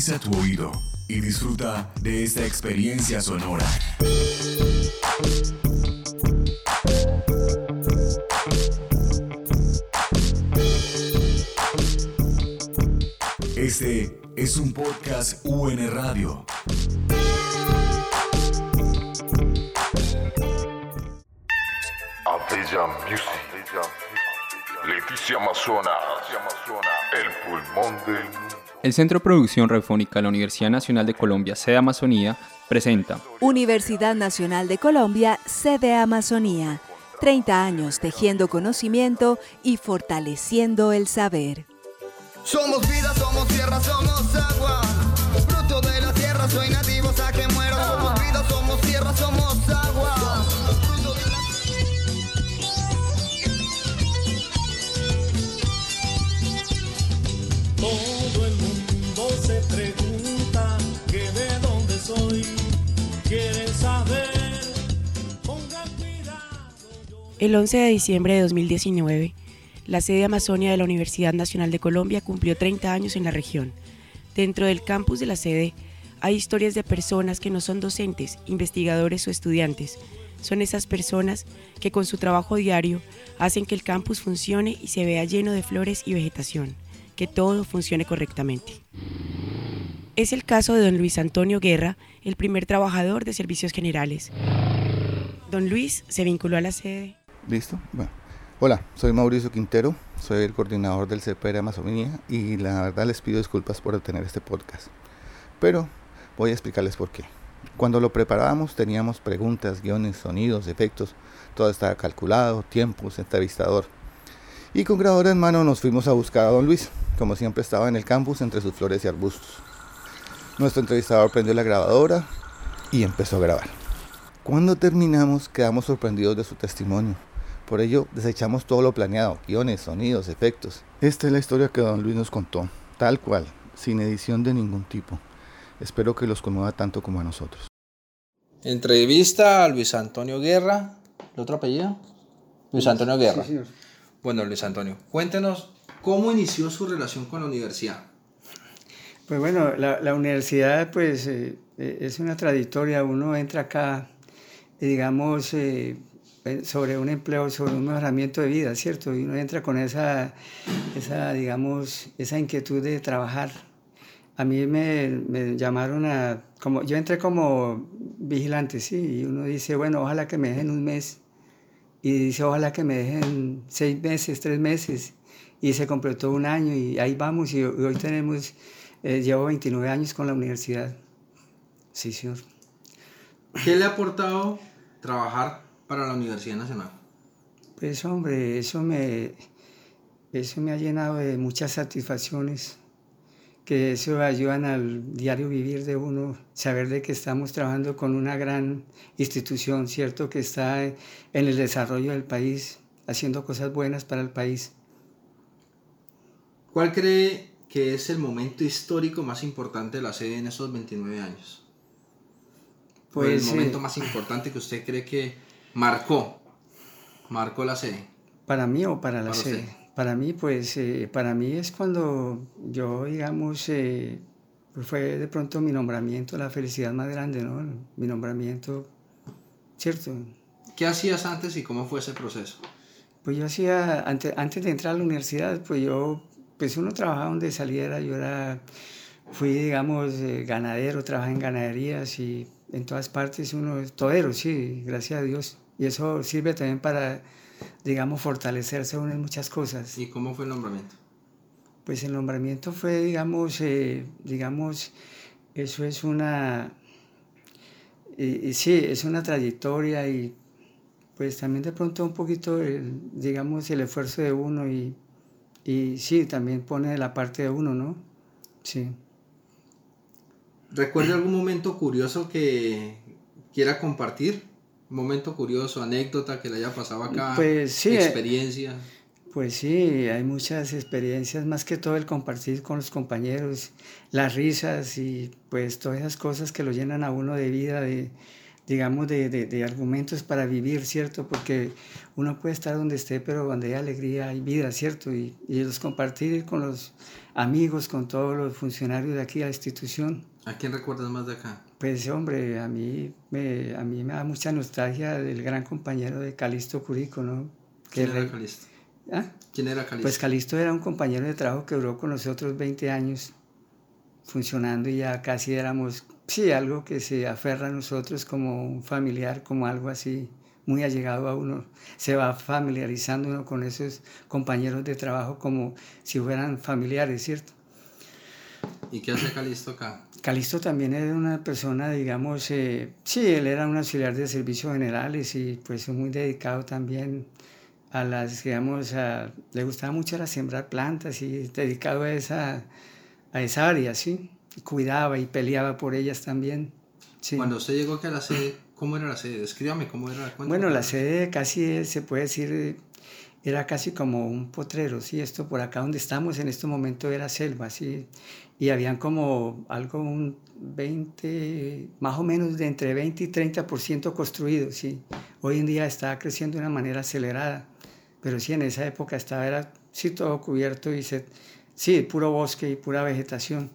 Agudiza tu oído y disfruta de esta experiencia sonora. Este es un podcast UN Radio. Avella Music. Leticia Amazona. El pulmón del mundo. El Centro de Producción Radiofónica de la Universidad Nacional de Colombia, sede Amazonía, presenta Universidad Nacional de Colombia, sede Amazonía. 30 años tejiendo conocimiento y fortaleciendo el saber. Somos vida, somos tierra, somos agua. Fruto de la tierra, soy nativo, hasta que muero. Somos vida, somos tierra, somos agua. El 11 de diciembre de 2019, la sede Amazonia de la Universidad Nacional de Colombia cumplió 30 años en la región. Dentro del campus de la sede hay historias de personas que no son docentes, investigadores o estudiantes. Son esas personas que con su trabajo diario hacen que el campus funcione y se vea lleno de flores y vegetación, que todo funcione correctamente. Es el caso de don Luis Antonio Guerra, el primer trabajador de servicios generales. Don Luis se vinculó a la sede ¿Listo? Bueno. Hola, soy Mauricio Quintero, soy el coordinador del CPR Amazonía y la verdad les pido disculpas por tener este podcast. Pero voy a explicarles por qué. Cuando lo preparábamos teníamos preguntas, guiones, sonidos, efectos, todo estaba calculado, tiempos, entrevistador. Y con grabadora en mano nos fuimos a buscar a don Luis, como siempre estaba en el campus entre sus flores y arbustos. Nuestro entrevistador prendió la grabadora y empezó a grabar. Cuando terminamos quedamos sorprendidos de su testimonio. Por ello desechamos todo lo planeado, guiones, sonidos, efectos. Esta es la historia que don Luis nos contó, tal cual, sin edición de ningún tipo. Espero que los conmueva tanto como a nosotros. Entrevista a Luis Antonio Guerra. ¿El otro apellido? Luis Antonio Guerra. Bueno, Luis Antonio, cuéntenos cómo inició su relación con la universidad. Pues bueno, la, la universidad pues eh, eh, es una trayectoria, uno entra acá, y digamos, eh, sobre un empleo, sobre un mejoramiento de vida, ¿cierto? Y uno entra con esa, esa digamos, esa inquietud de trabajar. A mí me, me llamaron a, como, yo entré como vigilante, sí, y uno dice, bueno, ojalá que me dejen un mes, y dice, ojalá que me dejen seis meses, tres meses, y se completó un año, y ahí vamos, y, hoy tenemos, eh, llevo 29 años con la universidad. Sí, señor. ¿Qué le ha aportado trabajar para la Universidad Nacional? Pues hombre, eso me, eso me ha llenado de muchas satisfacciones, que eso ayudan al diario vivir de uno, saber de que estamos trabajando con una gran institución, ¿cierto? Que está en el desarrollo del país, haciendo cosas buenas para el país. ¿Cuál cree que es el momento histórico más importante de la sede en esos 29 años? ¿O el Pues, momento eh, más importante que usted cree que marcó, marcó la sede. ¿Para mí o para la Para sede? usted. Para mí, pues, eh, para mí es cuando yo, digamos, eh, pues fue de pronto mi nombramiento, la felicidad más grande, ¿no? Mi nombramiento, ¿cierto? ¿Qué hacías antes y cómo fue ese proceso? Pues yo hacía, antes, antes de entrar a la universidad, pues yo, pues uno trabajaba donde saliera, yo era, fui, digamos, eh, ganadero, trabajé en ganaderías y en todas partes uno es todero, sí, gracias a Dios. Y eso sirve también para, digamos, fortalecerse uno en muchas cosas. ¿Y cómo fue el nombramiento? Pues el nombramiento fue, digamos, eh, digamos, eso es una, y, y sí, es una trayectoria y pues también de pronto un poquito, el, digamos, el esfuerzo de uno y, y sí, también pone de la parte de uno, ¿no? Sí. ¿Recuerda algún momento curioso que quiera compartir? Un momento curioso, anécdota que le haya pasado acá, Pues sí, eh, experiencia. Pues sí, hay muchas experiencias, más que todo el compartir con los compañeros, las risas y pues todas esas cosas que lo llenan a uno de vida, de, digamos, de, de, de argumentos para vivir, ¿cierto? Porque uno puede estar donde esté, pero donde hay alegría hay vida, ¿cierto? Y, y los compartir con los amigos, con todos los funcionarios de aquí, a la institución. ¿A quién recuerdas más de acá? Pues hombre, a mí me, a mí me da mucha nostalgia del gran compañero de Calisto Curico, ¿no? Que ¿Quién era Calisto? ¿Ah? ¿Quién era Calisto? Pues Calisto era un compañero de trabajo que duró con nosotros 20 años funcionando y ya casi éramos, sí, algo que se aferra a nosotros como un familiar, como algo así muy allegado a uno. Se va familiarizando uno con esos compañeros de trabajo como si fueran familiares, ¿cierto? ¿Y qué hace Calisto acá? Calisto también era una persona, digamos, eh, sí, él era un auxiliar de servicios generales y pues muy dedicado también a las, digamos, a- le gustaba mucho era sembrar plantas y dedicado a esa, a esa área, sí. Cuidaba y peleaba por ellas también. Sí. Cuando usted llegó aquí a la sede, ¿cómo era la sede? Descríbame cómo era. cuéntame Bueno, la sede casi se puede decir, era casi como un potrero, ¿sí? Esto por acá donde estamos en este momento era selva, ¿sí? Y habían como algo, un 20, más o menos de entre 20 y 30% construido, ¿sí? Hoy en día está creciendo de una manera acelerada, pero sí, en esa época estaba, era, sí, todo cubierto y se, sí, puro bosque y pura vegetación.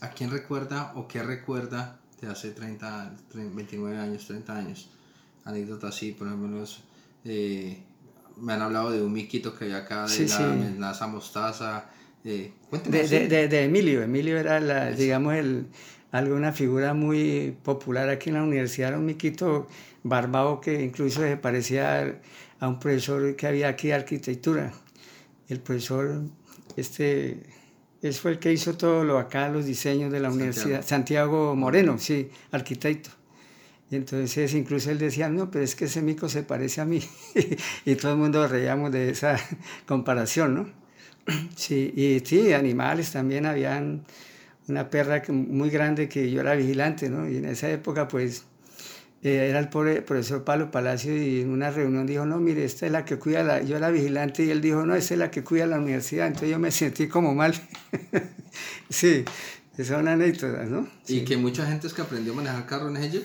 ¿A quién recuerda o qué recuerda de hace 30, 30, 29 años, 30 años? Anécdotas así, por ejemplo, eh, me han hablado de un miquito que había acá, de Sí, la sí. amenaza mostaza. Eh, cuénteme De, así. de, de- de Emilio. Emilio era, la, digamos, el, alguna figura muy popular aquí en la universidad. Era un miquito barbado que incluso se parecía a un profesor que había aquí de arquitectura. El profesor, este, él fue el que hizo todo lo acá, los diseños de la universidad. Santiago Moreno, sí, arquitecto. Y entonces incluso él decía, no, pero es que ese mico se parece a mí. y todo el mundo reíamos de esa comparación, ¿no? Sí, y sí, animales también habían una perra muy grande que yo era vigilante, ¿no? Y en esa época, pues, eh, era el pobre profesor Pablo Palacio y en una reunión dijo, no, mire, esta es la que cuida la... Yo era vigilante y él dijo, no, esta es la que cuida la universidad. Entonces yo me sentí como mal. sí, son anécdotas, ¿no? Y que mucha gente es que aprendió a manejar carro en ese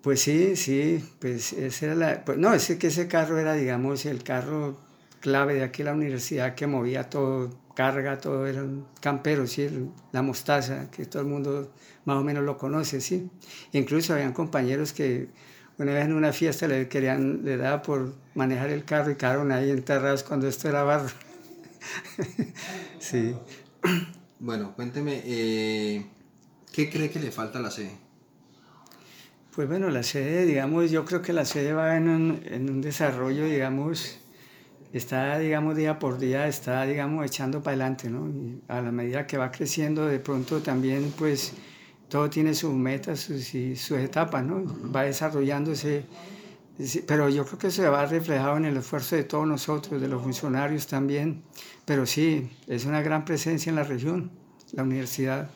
Pues sí, sí, pues esa era la... Pues no, es que ese carro era, digamos, el carro clave de aquí la universidad que movía todo, carga, todo, era un campero, sí, la mostaza, que todo el mundo más o menos lo conoce, sí. Incluso habían compañeros que una vez en una fiesta le querían, le daba por manejar el carro y quedaron ahí enterrados cuando esto era barro. sí. Bueno, cuénteme, eh, ¿qué cree que le falta a la sede? Pues bueno, la sede, digamos, yo creo que la sede va en un, en un desarrollo, digamos, está, digamos, día por día, está, digamos, echando para adelante, ¿no? Y a la medida que va creciendo, de pronto también, pues, todo tiene sus metas, sus, y sus etapas, ¿no? Va desarrollándose, pero yo creo que se va reflejado en el esfuerzo de todos nosotros, de los funcionarios también, pero sí, es una gran presencia en la región, la universidad.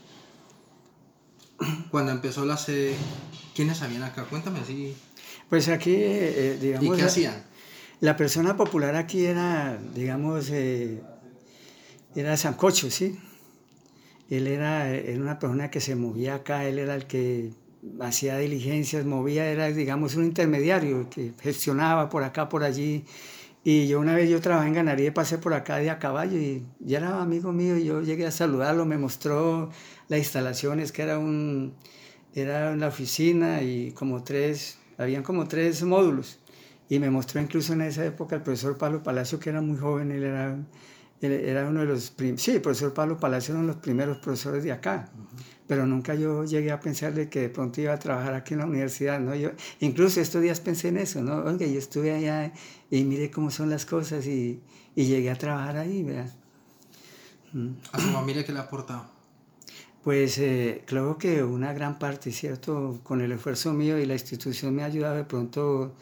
Cuando empezó la sede, ¿quiénes habían acá? Cuéntame así. Pues aquí, eh, eh, digamos... ¿Y qué hacían? La persona popular aquí era, digamos, eh, era Sancocho, ¿sí? Él era, era una persona que se movía acá, él era el que hacía diligencias, movía, era, digamos, un intermediario que gestionaba por acá, por allí. Y yo una vez yo trabajé en ganadería y pasé por acá de a caballo y ya era amigo mío y yo llegué a saludarlo, me mostró las instalaciones, que era un, era una oficina y como tres, habían como tres módulos. Y me mostró incluso en esa época el profesor Pablo Palacio, que era muy joven, él era, él era uno de los, prim- sí, el profesor Pablo Palacio era uno de los primeros profesores de acá, pero nunca yo llegué a pensar de que de pronto iba a trabajar aquí en la universidad, ¿no? Yo, incluso estos días pensé en eso, ¿no? Oiga, yo estuve allá y mire cómo son las cosas y, y llegué a trabajar ahí, ¿verdad? Mm. ¿A su familia qué le ha aportado? Pues eh, creo que una gran parte, ¿cierto? Con el esfuerzo mío y la institución me ha ayudado de pronto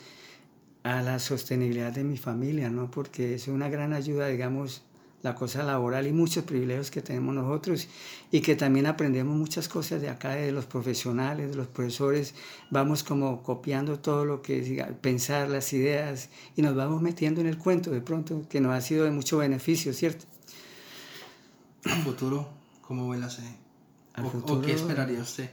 a la sostenibilidad de mi familia, ¿no? Porque es una gran ayuda, digamos, la cosa laboral y muchos privilegios que tenemos nosotros y que también aprendemos muchas cosas de acá, de los profesionales, de los profesores, vamos como copiando todo lo que es pensar, las ideas y nos vamos metiendo en el cuento de pronto, que nos ha sido de mucho beneficio, ¿cierto? ¿A futuro cómo ve la? Al ¿O, o futuro- qué esperaría usted?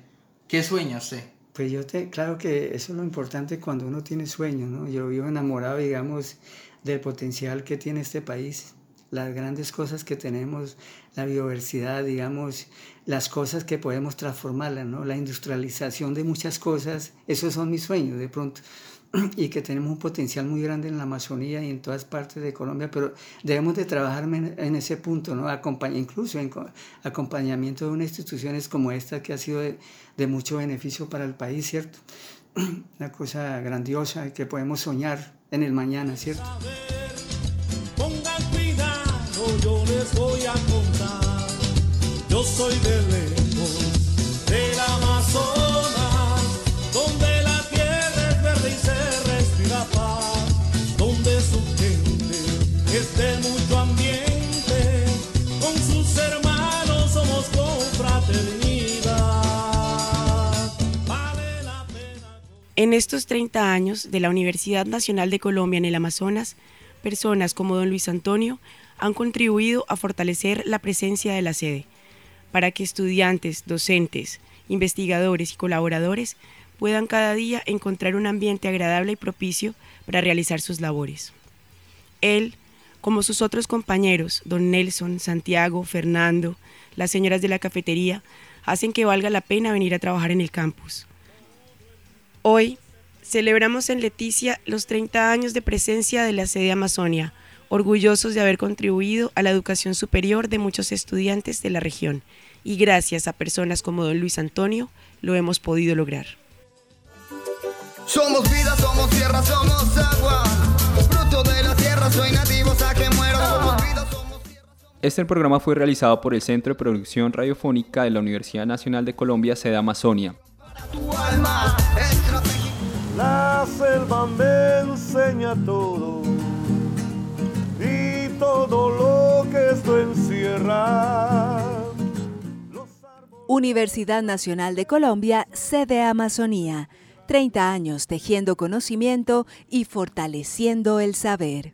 ¿Qué sueña usted? Pues yo te, claro que eso es lo importante cuando uno tiene sueños, ¿no? Yo vivo enamorado, digamos, del potencial que tiene este país, las grandes cosas que tenemos, la biodiversidad, digamos, las cosas que podemos transformarlas, ¿no? La industrialización de muchas cosas, esos son mis sueños de pronto. Y que tenemos un potencial muy grande en la Amazonía y en todas partes de Colombia, pero debemos de trabajar en, ese punto, ¿no? Acompañ incluso en co- acompañamiento de unas instituciones como esta que ha sido de, mucho beneficio para el país, ¿cierto? Una cosa grandiosa que podemos soñar en el mañana, ¿cierto? Pongan cuidado, yo les voy a contar. Yo soy de En estos 30 años de la Universidad Nacional de Colombia en el Amazonas, personas como don Luis Antonio han contribuido a fortalecer la presencia de la sede, para que estudiantes, docentes, investigadores y colaboradores puedan cada día encontrar un ambiente agradable y propicio para realizar sus labores. Él, como sus otros compañeros, don Nelson, Santiago, Fernando, las señoras de la cafetería, hacen que valga la pena venir a trabajar en el campus. Hoy celebramos en Leticia los 30 años de presencia de la sede Amazonia, orgullosos de haber contribuido a la educación superior de muchos estudiantes de la región, y gracias a personas como don Luis Antonio lo hemos podido lograr. Somos vida, somos tierra, somos agua. Fruto de la tierra, soy nativo, hasta que muero. Somos vida, somos Este programa fue realizado por el Centro de Producción Radiofónica de la Universidad Nacional de Colombia, sede Amazonia. tu alma. La selva me enseña todo y todo lo que esto encierra. Universidad Nacional de Colombia, sede Amazonía. 30 años tejiendo conocimiento y fortaleciendo el saber.